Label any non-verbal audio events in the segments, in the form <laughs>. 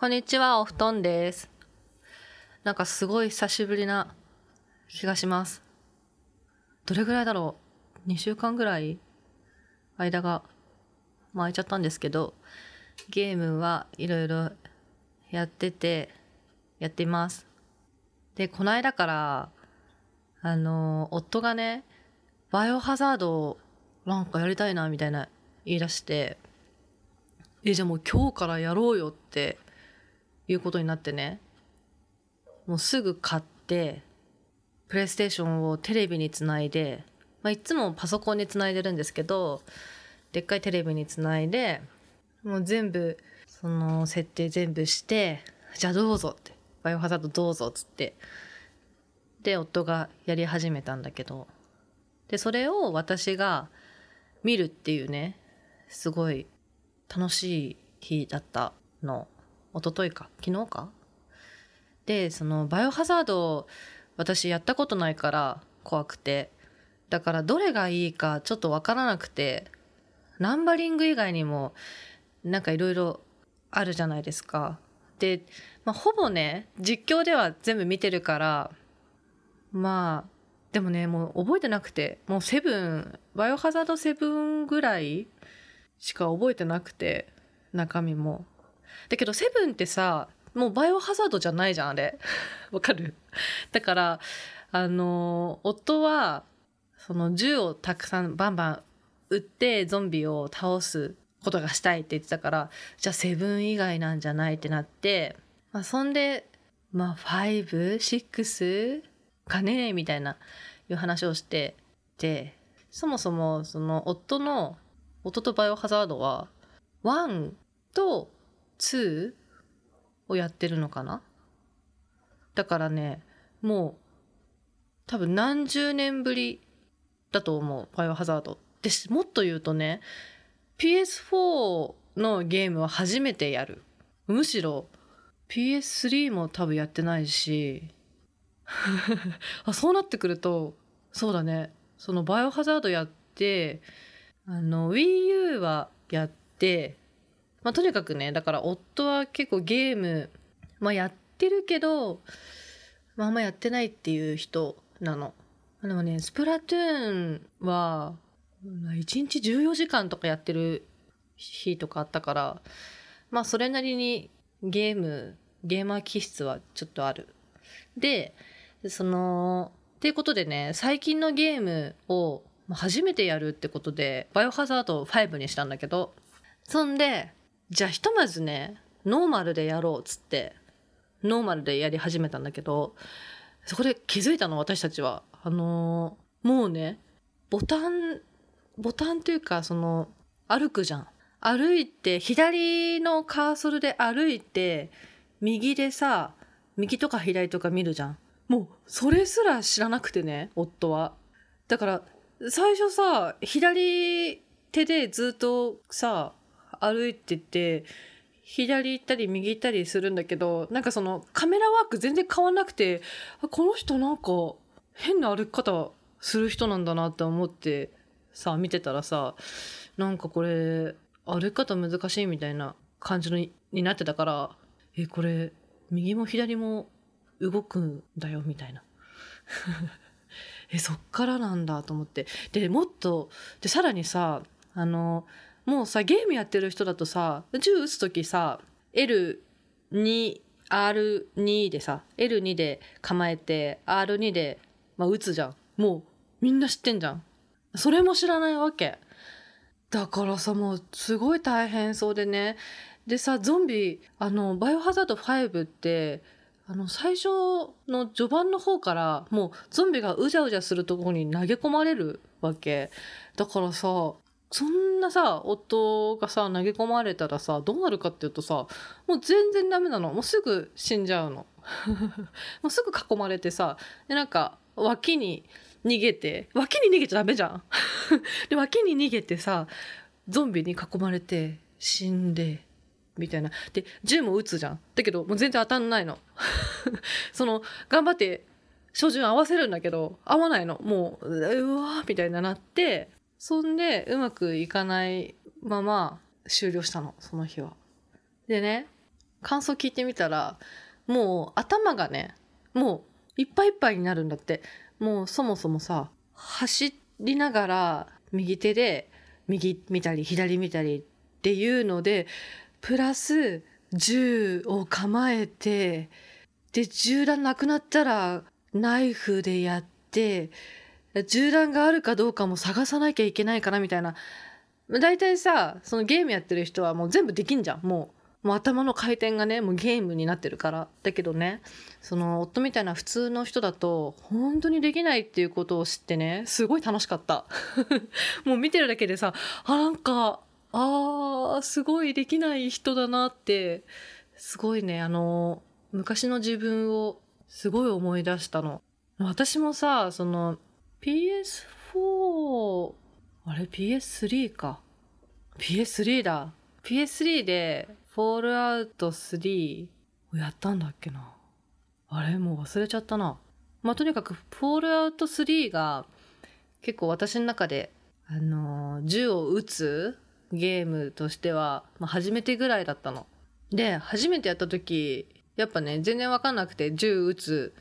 こんにちは、お布団です。なんかすごい久しぶりな気がします。どれぐらいだろう ?2 週間ぐらい間が、まあ、空いちゃったんですけど、ゲームはいろいろやってて、やっています。で、この間から、あの、夫がね、バイオハザードなんかやりたいな、みたいな言い出して、え、じゃあもう今日からやろうよっていうことになってね、もうすぐ買って、プレイステーションをテレビにつないで、まあ、いつもパソコンにつないでるんですけど、でっかいテレビにつないで、もう全部、その設定全部して、じゃあどうぞって、バイオハザードどうぞっつって、で、夫がやり始めたんだけど、で、それを私が見るっていうね、すごい楽しい日だったの。一昨日か？昨日か？で、そのバイオハザード私やったことないから怖くて。だからどれがいいかちょっとわからなくて、ナンバリング以外にもなんかいろいろあるじゃないですか。で、まあ、ほぼね、実況では全部見てるから、まあ、でもね、もう覚えてなくて、もうセブン、バイオハザードセブンぐらいしか覚えてなくて、中身も。だけどセブンってさ、もうバイオハザードじゃないじゃん、あれ。<laughs> わかる？だから、あの、夫は、その銃をたくさんバンバン撃ってゾンビを倒すことがしたいって言ってたから、じゃあセブン以外なんじゃないってなって、まあそんで、まあ5、6かねみたいないう話をしてて、そもそもその夫の、夫とバイオハザードは、1と2をやってるのかな？だからね、もう多分何十年ぶりだと思う、バイオハザード。で、もっと言うとね、PS4 のゲームは初めてやる。むしろ PS3 も多分やってないし、<laughs> あそうなってくると、そうだね、そのバイオハザードやって、あの、Wii U はやって、まあ、とにかくね、だから夫は結構ゲーム、まあ、やってるけど、まあ、あんまやってないっていう人なの。でもね、スプラトゥーンは、1日14時間とかやってる日とかあったから、まあ、それなりにゲーム、ゲーマー気質はちょっとある。で、その、っていうことでね、最近のゲームを初めてやるってことで、バイオハザード5にしたんだけど、そんで、じゃあひとまずね、ノーマルでやろうっつって、ノーマルでやり始めたんだけど、そこで気づいたの私たちは。あのーもうね、ボタン、ボタンっていうか、その、歩くじゃん。歩いて、左のカーソルで歩いて、右でさ、右とか左とか見るじゃん。もう、それすら知らなくてね、夫は。だから、最初さ、左手でずっとさ、歩いてて、左行ったり右行ったりするんだけど、なんかそのカメラワーク全然変わんなくて、この人なんか変な歩き方する人なんだなって思ってさ、見てたらさ、なんかこれ歩き方難しいみたいな感じのにになってたから、え、これ右も左も動くんだよみたいな。<laughs> え、そっからなんだと思って。で、もっと、で、さらにさ、あの、もうさ、ゲームやってる人だとさ、銃撃つときさ、L2、R2 でさ、L2 で構えて、R2 で、まあ、撃つじゃん。もう、みんな知ってんじゃん。それも知らないわけ。だからさ、もう、すごい大変そうでね。でさ、ゾンビ、あの、バイオハザード5って、あの、最初の序盤の方から、もう、ゾンビがうじゃうじゃするところに投げ込まれるわけ。だからさ、そんなさ、夫がさ、投げ込まれたらさ、どうなるかっていうとさ、もう全然ダメなの。もうすぐ死んじゃうの。<laughs> もうすぐ囲まれてさ、で、なんか、脇に逃げて、脇に逃げちゃダメじゃん。<laughs> で、脇に逃げてさ、ゾンビに囲まれて、死んで、みたいな。で、銃も撃つじゃん。だけど、もう全然当たんないの。<laughs> その、頑張って、照準合わせるんだけど、合わないの。もう、うわーみたいななって、そんで、うまくいかないまま終了したの、その日は。でね、感想聞いてみたらもう頭がねもういっぱいいっぱいになるんだってもうそもそもさ走りながら右手で右見たり左見たりっていうのでプラス銃を構えてで銃弾なくなったらナイフでやって銃弾があるかどうかも探さなきゃいけないかなみたいな。大体さそのゲームやってる人はもう全部できんじゃん。もうもう頭の回転がねもうゲームになってるから。だけどねその夫みたいな普通の人だと本当にできないっていうことを知ってねすごい楽しかった。<laughs> もう見てるだけでさあなんかあーすごいできない人だなってすごいねあの昔の自分をすごい思い出したの。私もさその PS4 あれ？PS3 か。PS3 だ。PS3 でフォールアウト3をやったんだっけな。あれ？もう忘れちゃったな。まあとにかくフォールアウト3が結構私の中であのー銃を撃つゲームとしては、まあ、初めてぐらいだったの。で初めてやった時やっぱね全然わかんなくて銃撃つ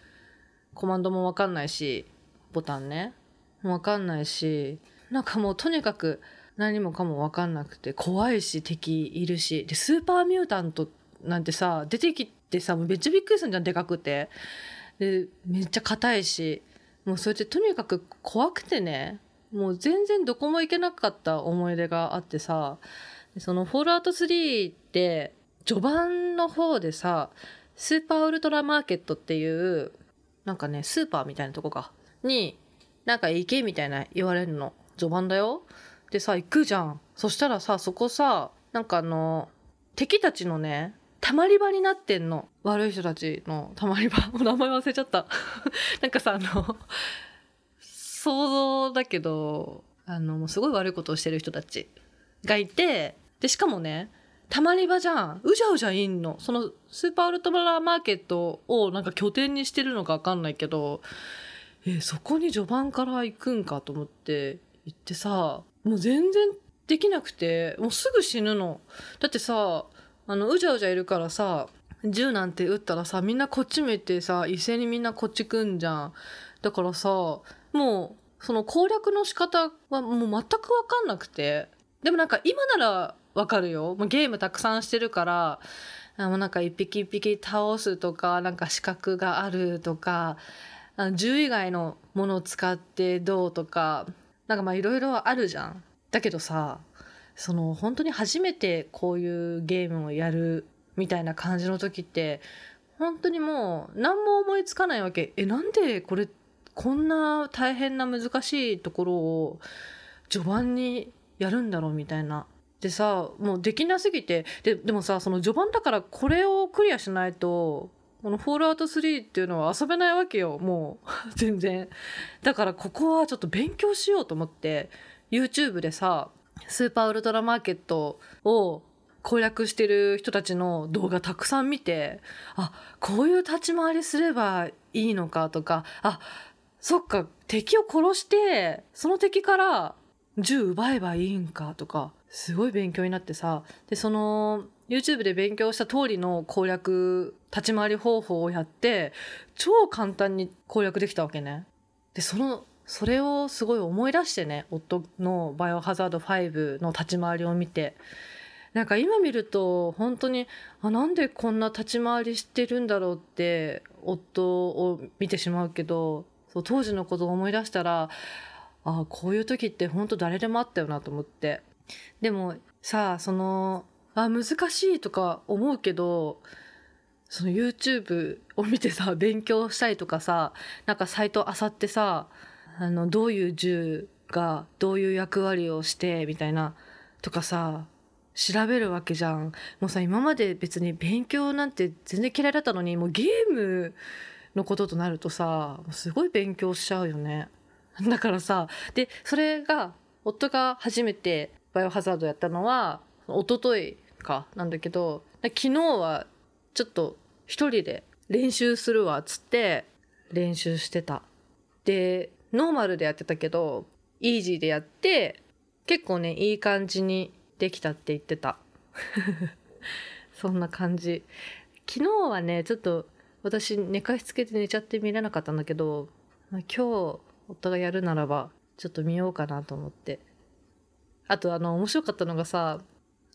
コマンドもわかんないしボタンね。わかんないしなんかもうとにかく何もかも分かんなくて怖いし敵いるし。でスーパーミュータントなんてさ出てきてさめっちゃびっくりするじゃんでかくて。でめっちゃ硬いし。もうそれでとにかく怖くてね。もう全然どこも行けなかった思い出があってさ。その「フォールアウト3」って序盤の方でさスーパーウルトラマーケットっていうなんかねスーパーみたいなとこか。になんか行けみたいな言われるの。序盤だよ。でさ行くじゃん。そしたらさそこさなんかあの敵たちのねたまり場になってんの。悪い人たちのたまり場。<laughs> お名前忘れちゃった。<laughs> なんかさあの想像だけどあのもうすごい悪いことをしてる人たちがいてでしかもねたまり場じゃん。うじゃうじゃいんの。そのスーパーウルトラマーケットをなんか拠点にしてるのか分かんないけどえそこに序盤から行くんかと思って行ってさもう全然できなくてもうすぐ死ぬの。だってさあのうじゃうじゃいるからさ銃なんて撃ったらさみんなこっち向いてさ一斉にみんなこっち来んじゃん。だからさもうその攻略の仕方はもう全く分かんなくて。でもなんか今ならわかるよ。もうゲームたくさんしてるからあのなんか一匹一匹倒すとかなんか資格があるとかあの銃以外のものを使ってどうとかなんかまあいろいろあるじゃん。だけどさその本当に初めてこういうゲームをやるみたいな感じの時って本当にもう何も思いつかないわけえなんでこれこんな大変な難しいところを序盤にやるんだろうみたいな。でさもうできなすぎてででもさその序盤だからこれをクリアしないとこの「フォールアウト3」っていうのは遊べないわけよ。もう <laughs> 全然。だからここはちょっと勉強しようと思って YouTube でさスーパーウルトラマーケットを攻略してる人たちの動画たくさん見てあこういう立ち回りすればいいのかとかあそっか敵を殺してその敵から銃奪えばいいんかとかすごい勉強になってさでその YouTube で勉強した通りの攻略立ち回り方法をやって超簡単に攻略できたわけね。でそのそれをすごい思い出してね夫の「バイオハザード5」の立ち回りを見てなんか今見ると本当にあなんでこんな立ち回りしてるんだろうって夫を見てしまうけどそう当時のことを思い出したらあこういう時って本当誰でもあったよなと思ってでもさあそのあ難しいとか思うけどその YouTube を見てさ <laughs> 勉強したりとかさなんかサイトあさってさあのどういう銃がどういう役割をしてみたいなとかさ調べるわけじゃん。もうさ今まで別に勉強なんて全然嫌いだったのにもうゲームのこととなるとさすごい勉強しちゃうよね。だからさでそれが夫が初めてバイオハザードやったのは一昨日かなんだけど昨日はちょっと一人で練習するわっつって練習してた。でノーマルでやってたけどイージーでやって結構ねいい感じにできたって言ってた。<laughs> そんな感じ。昨日はねちょっと私寝かしつけて寝ちゃって見れなかったんだけど今日夫がやるならばちょっと見ようかなと思って。あとあの面白かったのがさ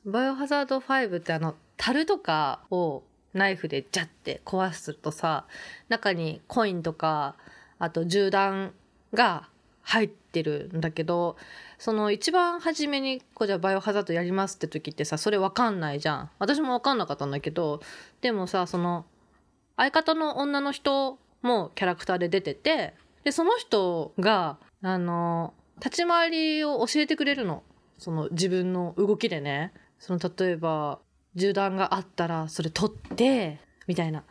バイオハザード5ってあの樽とかをナイフでジャッて壊すとさ中にコインとかあと銃弾が入ってるんだけどその一番初めにこうじゃあバイオハザードやりますって時ってさそれ分かんないじゃん。私も分かんなかったんだけどでもさその相方の女の人もキャラクターで出ててでその人があの立ち回りを教えてくれるの。その自分の動きでね。その例えば銃弾があったらそれ取ってみたいな。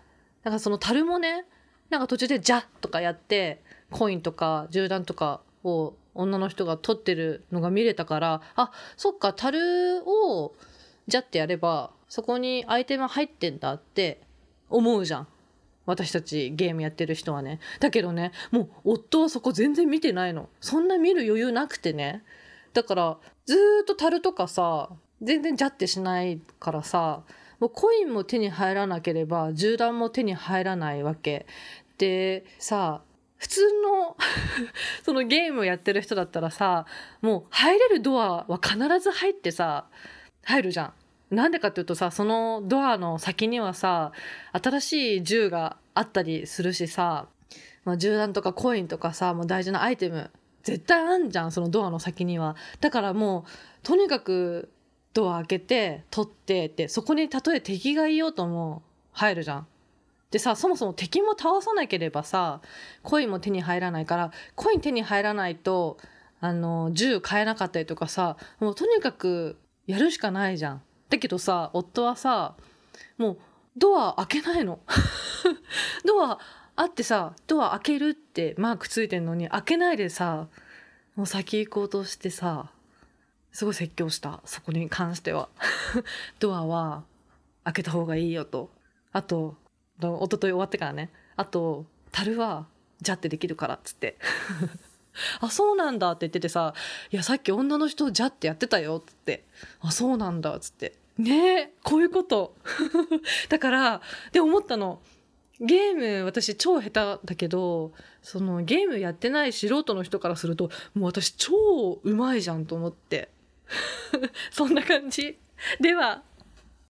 なんかその樽もねなんか途中で「ジャッ」とかやってコインとか銃弾とかを女の人が取ってるのが見れたからあそっか樽をジャッてやればそこにアイテム入ってんだって思うじゃん。私たちゲームやってる人はね。だけどねもう夫はそこ全然見てないの。そんな見る余裕なくてね。だからずっと樽とかさ全然ジャってしないからさもうコインも手に入らなければ銃弾も手に入らないわけでさ普通の <laughs> そのゲームをやってる人だったらさもう入れるドアは必ず入ってさ入るじゃん。なんでかっていうとさそのドアの先にはさ新しい銃があったりするしさ、まあ、銃弾とかコインとかさもう大事なアイテム絶対あんじゃんそのドアの先には。だからもうとにかくドア開けて取ってってそこにたとえ敵がいようとも入るじゃん。でさそもそも敵も倒さなければさコインも手に入らないからコイン手に入らないとあの銃買えなかったりとかさもうとにかくやるしかないじゃん。だけどさ夫はさもうドア開けないの。<laughs> ドアあってさドア開けるってマークついてんのに開けないでさもう先行こうとしてさすごい説教したそこに関しては。<laughs> ドアは開けた方がいいよと。あと一昨日終わってからね。あと樽はジャってできるからっつって。<laughs> あそうなんだって言っててさ「いやさっき女の人ジャってやってたよ」っつって「あそうなんだ」っつって。ねえこういうこと。<laughs> だからで思ったの。ゲーム私超下手だけどそのゲームやってない素人の人からするともう私超うまいじゃんと思って。<laughs> そんな感じ。では。